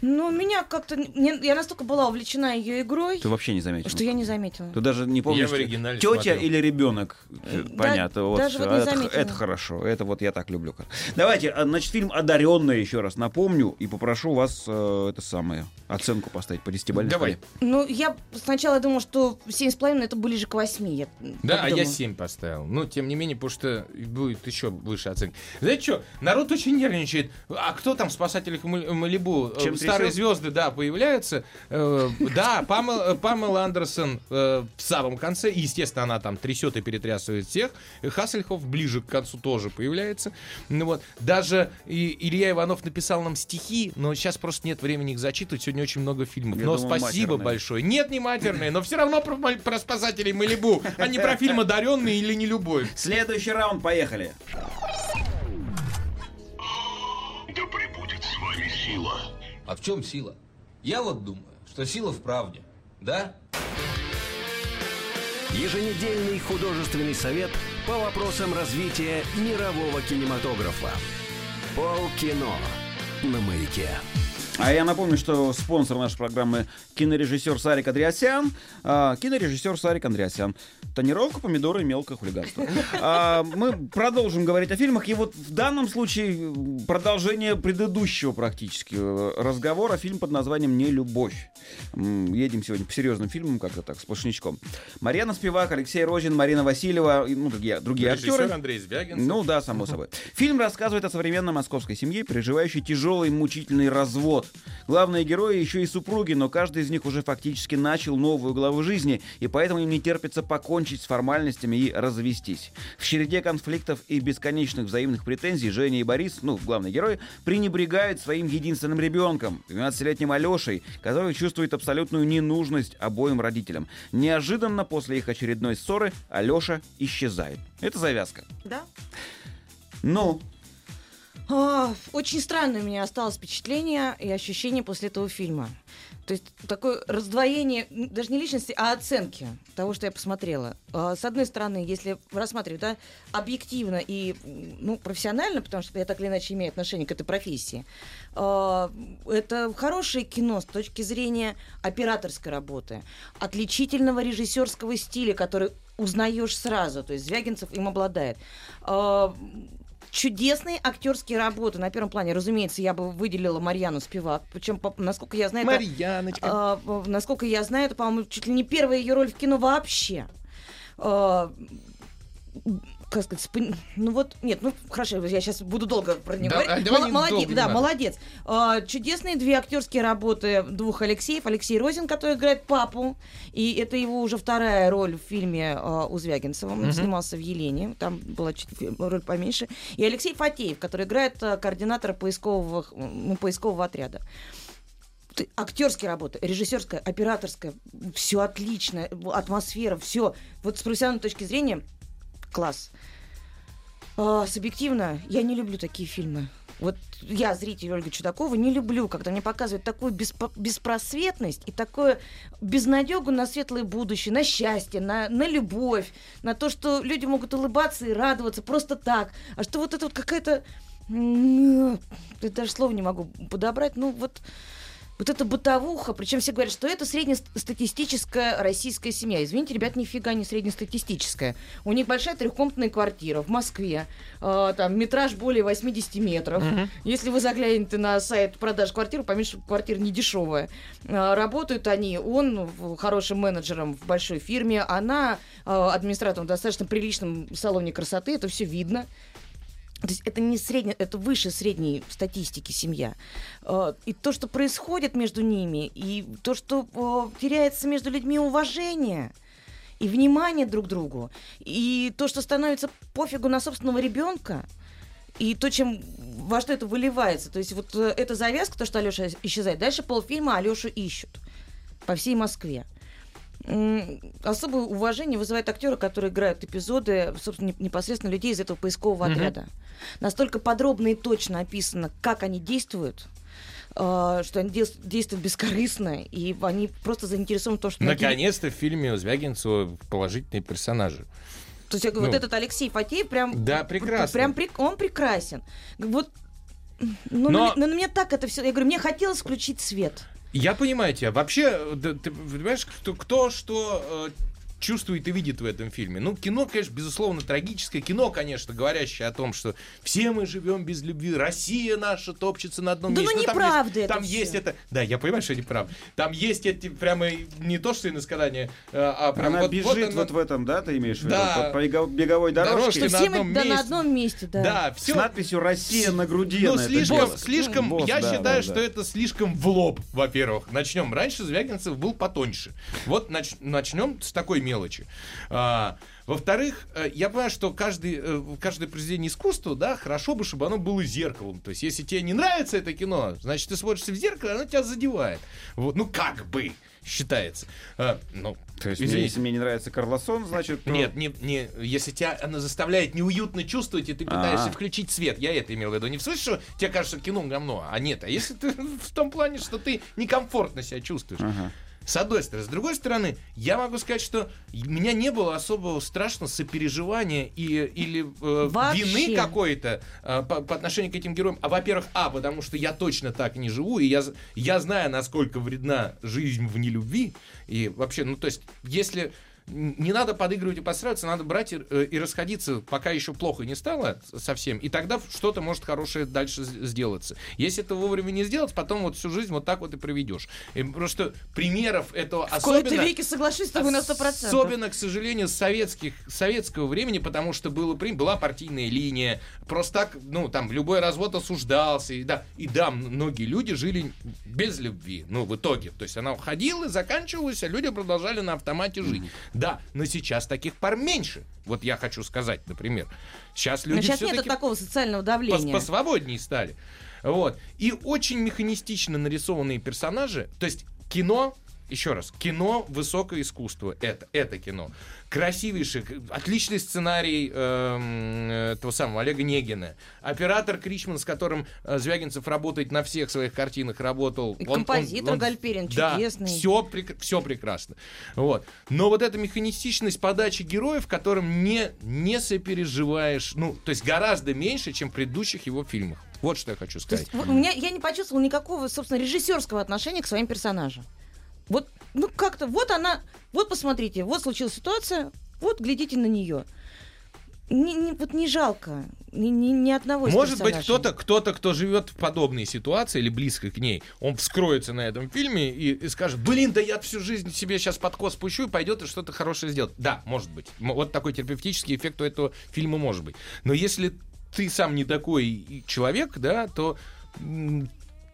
Ну, меня как-то... Я настолько была увлечена ее игрой, Ты вообще не заметил? что я не заметила. Ты даже не помнишь, в оригинале тетя смотрел. или ребенок? Э, да, Понятно. вот, даже вот не это, заметила. это хорошо. Это вот я так люблю. Давайте, а, значит, фильм «Одаренная» еще раз напомню и попрошу вас э, это самое оценку поставить по 10 Давай. Ну, я сначала думала, что 7,5 это ближе к 8. Я Да, а я думаю. 7 поставил. Ну, тем не менее, потому что будет еще выше оценка. Знаете что, народ очень нервничает. А кто там в «Спасателях Мали- Малибу»? Э, Чем Старые звезды, да, появляются. Э, Да, Памела, Памела Андерсон э, в самом конце. И, Естественно, она там трясет и перетрясывает всех. И Хассельхоф ближе к концу тоже появляется. Ну вот. Даже Илья Иванов написал нам стихи, но сейчас просто нет времени их зачитывать. Сегодня очень много фильмов. Я но думал, спасибо матерные. большое. Нет, не матерные, но все равно про спасателей Малибу, а не про фильм «Одаренный» или «Не любовь». Следующий раунд, поехали. Да пребудет с вами сила. А в чем сила? Я вот думаю, что сила в правде. Да? Еженедельный художественный совет по вопросам развития мирового кинематографа. Полкино на маяке. А я напомню, что спонсор нашей программы кинорежиссер Сарик Андреасян. А, кинорежиссер Сарик Андреасян. Тонировка, помидоры и мелкое хулиганство. А, мы продолжим говорить о фильмах. И вот в данном случае продолжение предыдущего практически э, разговора. Фильм под названием «Не любовь». Едем сегодня по серьезным фильмам, как-то так, с Пашничком. Марьяна Спивак, Алексей Рожин, Марина Васильева, ну, другие, другие Режиссер актеры. Андрей Звягинцев. Ну да, само собой. Фильм рассказывает о современной московской семье, переживающей тяжелый мучительный развод. Главные герои еще и супруги, но каждый из них уже фактически начал новую главу жизни, и поэтому им не терпится покончить с формальностями и развестись. В череде конфликтов и бесконечных взаимных претензий Женя и Борис, ну, главные герои, пренебрегают своим единственным ребенком, 12-летним Алешей, который чувствует абсолютную ненужность обоим родителям. Неожиданно после их очередной ссоры Алеша исчезает. Это завязка. Да? Ну, очень странное у меня осталось впечатление и ощущение после этого фильма. То есть такое раздвоение, даже не личности, а оценки того, что я посмотрела. А, С одной стороны, если рассматривать да, объективно и ну, профессионально, потому что я так или иначе имею отношение к этой профессии, а, это хорошее кино с точки зрения операторской работы, отличительного режиссерского стиля, который узнаешь сразу, то есть Звягинцев им обладает. Чудесные актерские работы. На первом плане, разумеется, я бы выделила Марьяну Спивак. Причем, насколько я знаю, это, Марьяночка. а, в- насколько я знаю, это, по-моему, чуть ли не первая ее роль в кино вообще. А, как сказать, ну вот, нет, ну хорошо, я сейчас буду долго про нее Да, говорить. а Мол- не молодец, долго, не да, надо. молодец. А, чудесные две актерские работы двух Алексеев. Алексей Розин, который играет папу, и это его уже вторая роль в фильме а, у Звягинцева. Он Мгм. снимался в Елене, там была чуть роль поменьше. И Алексей Фатеев, который играет а, координатора поискового, м, поискового отряда. Актерские работы, режиссерская, операторская, все отлично, атмосфера, все. Вот с профессиональной точки зрения класс. А, субъективно, я не люблю такие фильмы. Вот я, зритель Ольги Чудакова, не люблю, когда мне показывают такую беспо- беспросветность и такую безнадегу на светлое будущее, на счастье, на, на любовь, на то, что люди могут улыбаться и радоваться просто так. А что вот это вот какая-то... м, Я даже слова не могу подобрать. Ну, вот вот эта бытовуха, причем все говорят, что это среднестатистическая российская семья. Извините, ребят, нифига не среднестатистическая. У них большая трехкомнатная квартира в Москве, э, там метраж более 80 метров. Мгм. Если вы заглянете на сайт продаж квартир, что квартира не дешевая. Э, работают они, он хорошим менеджером в большой фирме, она э, администратором в достаточно приличном салоне красоты, это все видно. То есть это не средне, это выше средней статистики семья. Э, И то, что происходит между ними, и то, что э, теряется между людьми уважение и внимание друг к другу, и то, что становится пофигу на собственного ребенка, и то, чем во что это выливается. То есть вот э, эта завязка, то, что Алеша исчезает. Дальше полфильма Алешу ищут по всей Москве. Особое уважение вызывает актеры, которые играют эпизоды, собственно, не- непосредственно людей из этого поискового отряда. Настолько подробно и точно описано, как они действуют, э, что они действуют бескорыстно, и они просто заинтересованы в том, что... Наконец-то в фильме у Звягинцева положительные персонажи. То есть я говорю, ну. вот этот Алексей Фатеев прям... Да, пр- прекрасно. Прям он прекрасен. Вот... Ну, Но- на, на меня так это все... Я говорю, мне хотелось включить свет. Я понимаю тебя. Вообще, да, ты понимаешь, кто, кто что э, чувствует и видит в этом фильме. Ну, кино, конечно, безусловно, трагическое. Кино, конечно, говорящее о том, что все мы живем без любви, Россия наша топчется на одном Да месте. ну там неправда это Там всё. есть это... Да, я понимаю, что неправда. Там есть эти прямо не то, что иносказания, э, а прям Она вот, бежит вот, оно- в этом, да, ты имеешь в виду? Да. По, по бего- беговой Дорожке дорожке. на Все мы одном да, на месте. одном месте, да. Да, С все. надписью «Россия» на груди. Ну, слишком, слишком, Босс, я да, считаю, да, что да. это слишком в лоб, во-первых. Начнем. Раньше Звягинцев был потоньше. Вот нач- начнем с такой мелочи. А, во-вторых, э, я понимаю, что каждый, э, каждое произведение искусства, да, хорошо бы, чтобы оно было зеркалом. То есть, если тебе не нравится это кино, значит, ты смотришься в зеркало, оно тебя задевает. Вот, ну, как бы считается. А, ну, То есть, извините. если мне не нравится Карлосон, значит... ну, Нет, не, не, если тебя она заставляет неуютно чувствовать, и ты пытаешься А. включить свет, я это имел в виду. Не в смысле, что тебе кажется кино говно, а нет. А если ты в том плане, что ты некомфортно себя чувствуешь. Ага. С одной стороны. С другой стороны, я могу сказать, что у меня не было особого страшного сопереживания и, или э, Вообще. вины какой-то э, по, по отношению к этим героям. А, во-первых, а, потому что я точно так не живу, и я, я знаю, насколько вредна жизнь в нелюбви. И вообще, ну, то есть, если не надо подыгрывать и подстраиваться, надо брать и, э, и расходиться, пока еще плохо не стало совсем, и тогда что-то может хорошее дальше сделаться. Если это вовремя не сделать, потом вот всю жизнь вот так вот и проведешь. И просто примеров этого В особенно... веки соглашусь с тобой на 100%. Особенно, к сожалению, с советских, советского времени, потому что было, была партийная линия. Просто так, ну, там, любой развод осуждался. И да, и да, многие люди жили без любви, ну, в итоге. То есть она уходила, заканчивалась, а люди продолжали на автомате жить. Да, но сейчас таких пар меньше. Вот я хочу сказать, например. Сейчас Но люди сейчас нет такого социального пос- давления. посвободнее стали. Вот. И очень механистично нарисованные персонажи. То есть кино, еще раз, кино высокое искусство. Это, это кино. Красивейший, к- отличный сценарий эм, этого самого Олега Негина. Оператор Кричман, с которым э, Звягинцев работает на всех своих картинах, работал. И композитор Гальперин да, чудесный. Все, все прекрасно. Вот. Но вот эта механистичность подачи героев, которым не, не сопереживаешь, ну, то есть гораздо меньше, чем в предыдущих его фильмах. Вот что я хочу То сказать. есть вот у меня я не почувствовала никакого, собственно, режиссерского отношения к своим персонажам. Вот, ну как-то, вот она, вот посмотрите, вот случилась ситуация, вот глядите на нее. не, не- вот не жалко ни, ни- ни одного из Может быть, кто-то, кто-то, кто живет в подобной ситуации или близко к ней, он вскроется на этом фильме и, и скажет, блин, да я всю жизнь себе сейчас подкос спущу и пойдет и что-то хорошее сделать. Да, может быть. Вот такой терапевтический эффект у этого фильма может быть. Но если ты сам не такой человек, да, то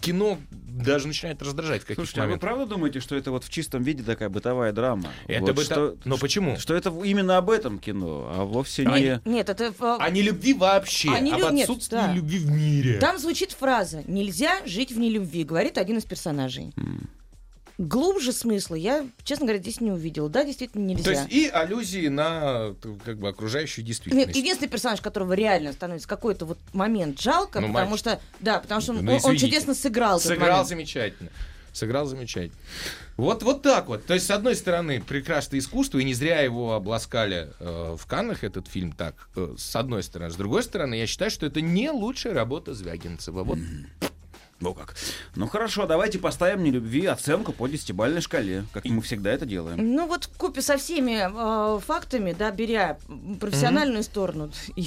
кино даже начинает раздражать в каких-то Слушайте, а вы моментах. правда думаете, что это вот в чистом виде такая бытовая драма? Это Вот быта- что- Но почему? Что это именно об этом кино, а вовсе А, не... Нет, это... э, О нелюбви вообще, О нелю- об нет, отсутствии да. любви в мире. Там звучит фраза «Нельзя жить в нелюбви», говорит один из персонажей. Глубже смысла я, честно говоря, здесь не увидела. Да, действительно нельзя. То есть и аллюзии на как бы окружающую Нет, действительность. единственный персонаж, которого реально становится какой-то вот момент жалко, Ну, потому мальчик. что, да, потому что он, Ну, он- он чудесно сыграл. Сыграл замечательно. Сыграл замечательно. Вот, вот так вот. То есть, с одной стороны, прекрасное искусство, и не зря его обласкали э, в Каннах, этот фильм, так, э, с одной стороны. С другой стороны, я считаю, что это не лучшая работа Звягинцева. Вот. Ну как? Ну хорошо, давайте поставим нелюбви оценку по десятибалльной шкале, как мы всегда это делаем. Ну вот в купе со всеми э, фактами, да, беря профессиональную сторону и,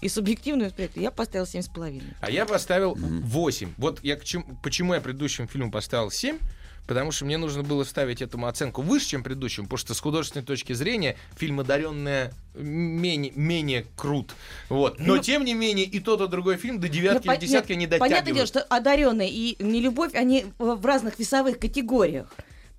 и субъективную аспект, я поставил семь с половиной. А я поставил 8. Вот я к чему, почему я предыдущему фильму поставил 7, потому что мне нужно было ставить этому оценку выше, чем предыдущему, потому что с художественной точки зрения фильм «Одаренная» менее, менее крут. Вот. Но, Ну, тем не менее, и тот, и другой фильм до Ну, девятки по- или десятки нет, не Понятное дело, дотягивают. что одаренные и нелюбовь, они в разных весовых категориях.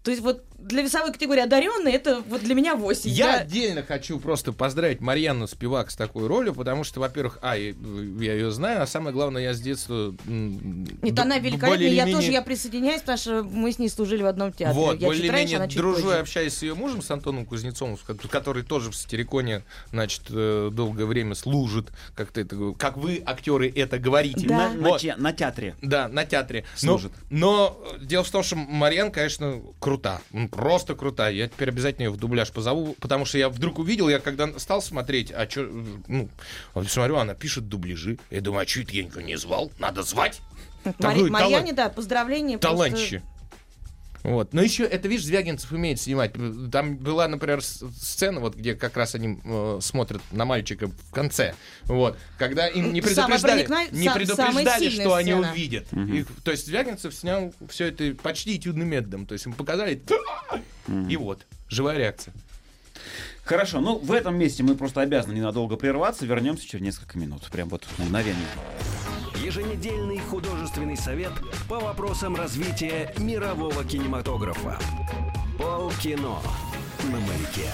То есть вот для весовой категории одаренные это вот для меня 8. Я отдельно хочу просто поздравить Марьяну Спивак с такой ролью, потому что, во-первых, а, я, я ее знаю, а самое главное, я с детства... Нет, она великолепная, я менее- тоже я присоединяюсь, потому что мы с ней служили в одном театре. Вот, я раньше, более-менее она чуть дружу и позже. общаюсь с ее мужем, с Антоном Кузнецовым, который тоже в Стериконе, значит, э, долгое время служит, как, ты это, как вы, актеры, это говорите. Да. На, Вот. на театре. Да, на театре. Служит. Но, но э, дело в том, что Марьян, конечно, крута. Просто крута. Я теперь обязательно ее в дубляж позову, потому что я вдруг увидел, я когда стал смотреть, а что, ну, вот смотрю, она пишет дубляжи. Я думаю, а что это я никого не звал? Надо звать. Мари- Марьяне, да, поздравления. просто- талантище. Вот. Но еще, это, видишь, Звягинцев умеет снимать. Там была, например, сцена, вот, где как раз они э, смотрят на мальчика в конце. Вот. Когда им не предупреждали, проникна- не предупреждали что они сцена. увидят. И, то есть Звягинцев снял все это почти этюдным методом. То есть им показали, и вот, живая реакция. Хорошо, ну в этом месте мы просто обязаны ненадолго прерваться, вернемся через несколько минут. Прям вот мгновенно. Еженедельный художественный совет по вопросам развития мирового кинематографа. Полкино на маяке.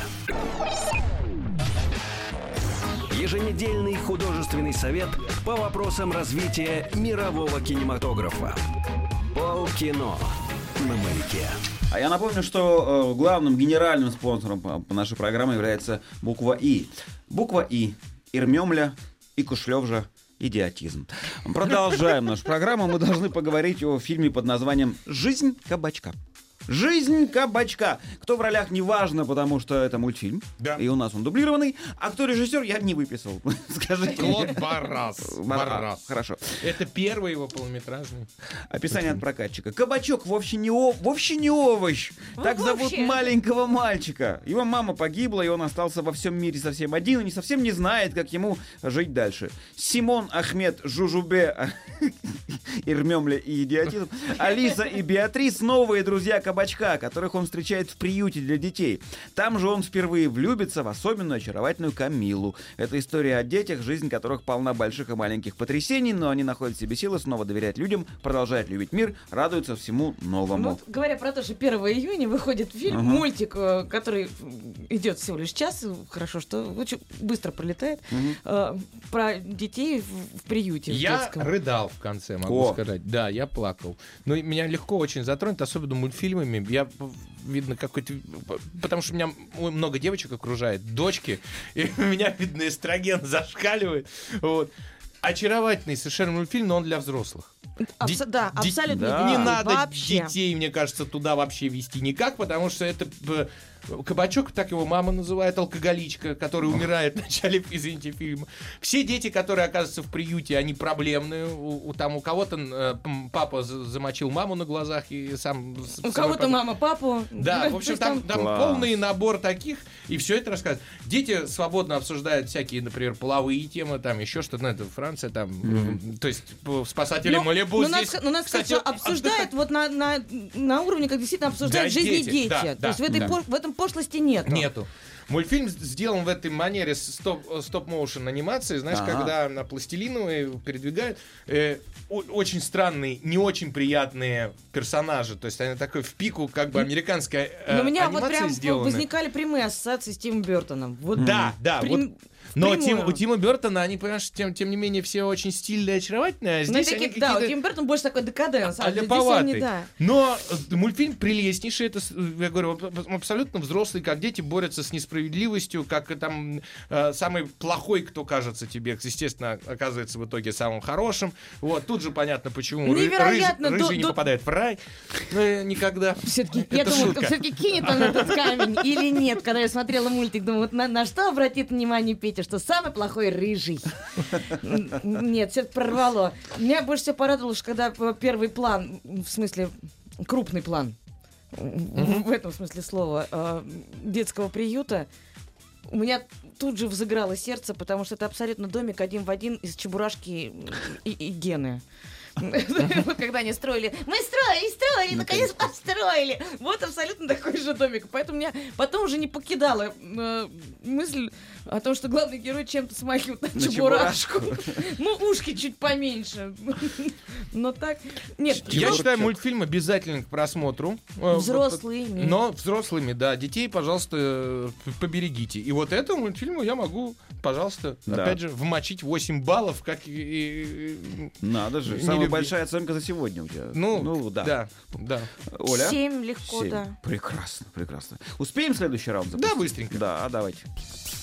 Еженедельный художественный совет по вопросам развития мирового кинематографа. Полкино на маяке. А я напомню, что э, главным генеральным спонсором по, по нашей программе является буква И. Буква И. Ирмемля и Кушлевжа идиотизм. Продолжаем нашу программу. Мы должны поговорить о фильме под названием «Жизнь кабачка». Жизнь кабачка. Кто в ролях, неважно, потому что это мультфильм. Да. И у нас он дублированный. А кто режиссер, я не выписал. Скажите. Клод Барас. Барас. Хорошо. Это первый его полнометражный. Описание от прокатчика. Кабачок вовсе не, о... вовсе не овощ. Так зовут маленького мальчика. Его мама погибла, и он остался во всем мире совсем один и не совсем не знает, как ему жить дальше. Симон Ахмед Жужубе Ирмемля и идиотизм. Алиса и Беатрис новые друзья кабачка, которых он встречает в приюте для детей. Там же он впервые влюбится в особенную очаровательную Камилу. Это история о детях, жизнь которых полна больших и маленьких потрясений, но они находят в себе силы снова доверять людям, продолжают любить мир, радуются всему новому. Вот, говоря про то, что 1 июня выходит фильм, Ага. мультик, э, который идет всего лишь час, хорошо, что очень быстро пролетает, э, про детей в, в приюте в Я детском. рыдал в конце, могу О. сказать. Да, я плакал. Но меня легко очень затронет, особенно мультфильмами. Я, видно, какой-то... Потому что у меня много девочек окружает, дочки, и у меня, видно, эстроген зашкаливает. Вот. очаровательный совершенно мультфильм, но он для взрослых. Абс- Ди- да, абсолютно да. Не надо Вообще. детей, мне кажется, туда вообще вести никак, потому что это кабачок, так его мама называет, алкоголичка, которая умирает в начале, извините, фильма. Все дети, которые оказываются в приюте, они проблемные. У, у- там у кого-то э, папа за- замочил маму на глазах и сам... У кого-то пап- мама, папу. да, в общем, там, там полный набор таких, и все это рассказывает. Дети свободно обсуждают всякие, например, половые темы, там еще что-то, ну, это Франция, там, э, то есть спасатели Ну, Малибу ну, здесь, ну, сказать, кстати, обсуждают вот на, на, на уровне, как действительно обсуждают Да, жизни дети, дети. да, То да, есть в, этой да. пош- в этом пошлости нет. Нету. Мультфильм сделан в этой манере стоп-моушен анимации, знаешь, Ага. когда на пластилиновые передвигают. Э, очень странные, не очень приятные персонажи. То есть они такой в пику, как бы американская э, Но у меня вот прям сделана. возникали прямые ассоциации с Тимом Бертоном. Вот Да, да, прям- вот. Но. Тим- у Тима Бертона, они, понимаешь, тем, тем не менее, все очень стильные и очаровательные, а Ну, здесь такие- они да, у. Тима Бертона больше такой декаденс. А здесь он не Аляповатый. да. Но э, мультфильм прелестнейший. Это, я говорю, аб- аб- абсолютно взрослый, как дети борются с несправедливостью, как э, там э, самый плохой, кто кажется тебе, естественно, оказывается в итоге самым хорошим. Вот, тут же понятно, почему Невероятно, рыж- до- рыжий не до- попадает в рай. Э, никогда. Все-таки, я думаю, все-таки кинет он этот камень или нет, когда я смотрела мультик. Думаю, вот на, на что обратит внимание Петя, что самый плохой рыжий. Нет, все прорвало. Меня больше всего порадовало, что когда п- первый план, в смысле, крупный план, в этом смысле слова, э, детского приюта, у меня тут же взыграло сердце, потому что это абсолютно домик один в один из Чебурашки и, и Гены. Вот Когда они строили, мы строили, строили, наконец построили. Вот абсолютно такой же домик. Поэтому меня потом уже не покидала э, мысль о том, что главный герой чем-то смахивает на, На чебурашку. Ну, ушки чуть поменьше. Но так... Нет, Я считаю мультфильм обязательным к просмотру. Э, Взрослыми. Но взрослыми, да. Детей, пожалуйста, э, поберегите. И вот этому мультфильму я могу, пожалуйста, опять же, вмочить 8 баллов, как и- Надо же. Самая большая оценка за сегодня у тебя. Ну, да. да, да. Оля? Семь легко, Семь. да. Прекрасно, прекрасно. Успеем следующий раунд запустить? Да, быстренько. Да, а давайте.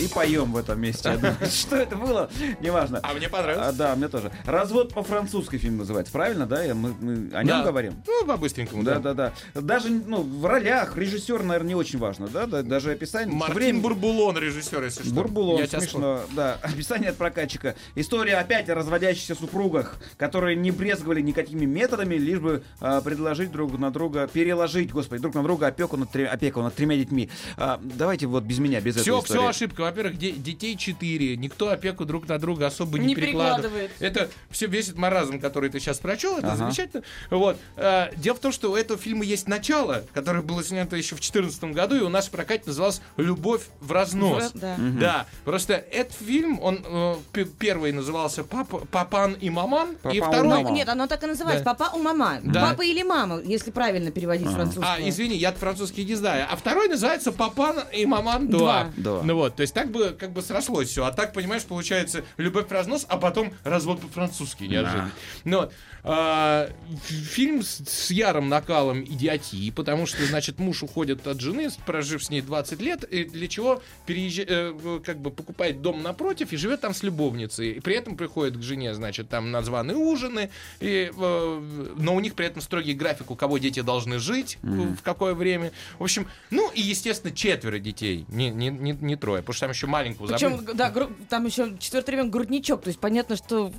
И поем в этом месте. Что это было? Неважно. А мне понравилось. А, да, мне тоже. Развод по-французски фильм называется, правильно, да? Мы, о нем говорим. Ну, по-быстренькому, Да, да. да, да. Даже ну, в ролях режиссер, наверное, не очень важно, да? Да, Даже описание. Мартин Бурбулон, режиссер, если что. Бурбулон, смешно, да. Описание от прокатчика. История опять о разводящихся супругах, которые не брезговали никакими методами, лишь бы а, предложить друг на друга, переложить, господи, друг на друга опеку над, опеку над тремя детьми. А, давайте вот без меня, без Все, этой истории. все ошибка. Во-первых, де- детей 4. Никто опеку друг на друга особо не, Не перекладывает. Это все весь этот маразм, который ты сейчас прочел, это Ага. замечательно. Вот. А, дело в том, что у этого фильма есть начало, которое было снято еще в 2014 году, и у нас в прокате называлось «Любовь в разнос». В- да. Да, просто этот фильм, он э, первый назывался «Папа- «Папан и маман», и «Папа и второй... мама». Нет, оно так и называется. Да. Папа у мама. Да. Папа или мама, если правильно переводить с французского. А, извини, я французский не знаю. А второй называется «Папан и маман 2». Два. Два. Ну вот, то есть так бы как бы срослось все. А так, понимаешь, получается любовь в разнос, а потом развод по-французски неожиданно. Ну вот. а, фильм с, с ярым накалом идиотии, потому что, значит, муж уходит от жены, прожив с ней 20 лет, и для чего переезжает, как бы покупает дом напротив и живет там с любовницей. И при этом приходит к жене, значит, там названы ужины, и, э, но у них при этом строгий график, у кого дети должны жить, в в какое время. В общем, ну и, естественно, четверо детей, не, не, не, не трое, потому что там еще маленького забыли. Причем, да, гру- там еще четвертый ребенок грудничок. То есть понятно, что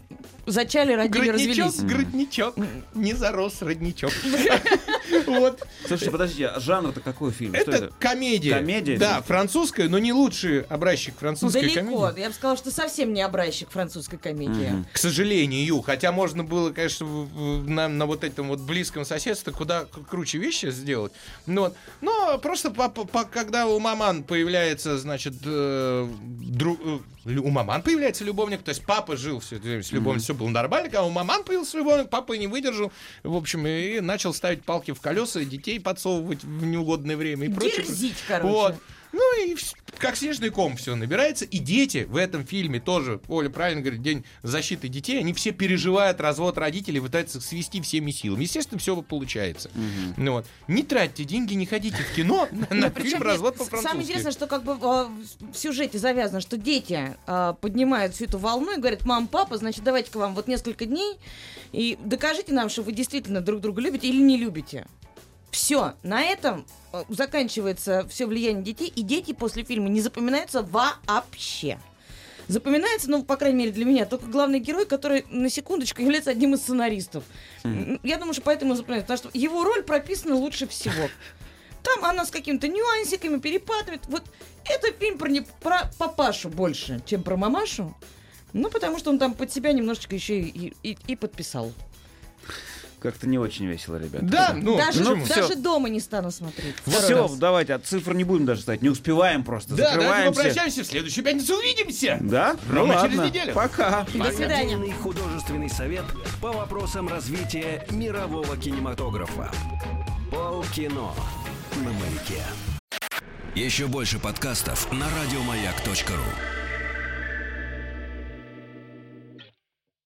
зачали, родили, Грудничок, развелись. грудничок, не зарос родничок. Вот. Слушайте, подождите, а жанр-то какой фильм? Что Это комедия. Комедия? Да, французская, но не лучший образчик французской Далеко. комедии. Я бы сказала, что совсем не образчик французской комедии. К сожалению, хотя можно было, конечно, на, на вот этом вот близком соседстве куда круче вещи сделать. Вот. Но просто по- по- когда у маман появляется, значит, э, дру- э, у маман появляется любовник, то есть папа жил все это время с любовницей, все было нормально, когда у маман появился любовник, папа не выдержал, в общем, и начал ставить палки в колеса, детей подсовывать в неугодное время и прочее. Дерзить, короче. Вот. Ну и как снежный ком все набирается. И дети в этом фильме тоже, Оля правильно говорит, День защиты детей, они все переживают развод родителей, пытаются свести всеми силами. Естественно, все получается. Ну вот. Не тратьте деньги, не ходите в кино на, фильм «Развод с- Самое по-французски». интересное, что как бы э, в сюжете завязано, что дети э, поднимают всю эту волну и говорят, мам, папа, значит, давайте-ка вам вот несколько дней и докажите нам, что вы действительно друг друга любите или не любите. Все, на этом э, заканчивается все влияние детей, и дети после фильма не запоминаются вообще. Запоминается, ну, по крайней мере, для меня, только главный герой, который, на секундочку, является одним из сценаристов. М, Я думаю, что поэтому запоминается, потому что его роль прописана лучше всего. Там она с какими-то нюансиками перепадывает. Вот это фильм про, не, про папашу больше, чем про мамашу. Ну, потому что он там под себя немножечко еще и, и- и подписал. Как-то не очень весело, ребята. Да, ну, даже, почему? даже дома не стану смотреть. Все, раз. давайте, от цифр не будем даже ставить. Не успеваем просто. Да, давайте Закрываемся. попрощаемся. В следующую пятницу увидимся. Да? Ну Ровно через ладно. неделю. Пока. До свидания. Отдельный художественный совет по вопросам развития мирового кинематографа. Полкино на маяке. Еще больше подкастов на радиомаяк.ру.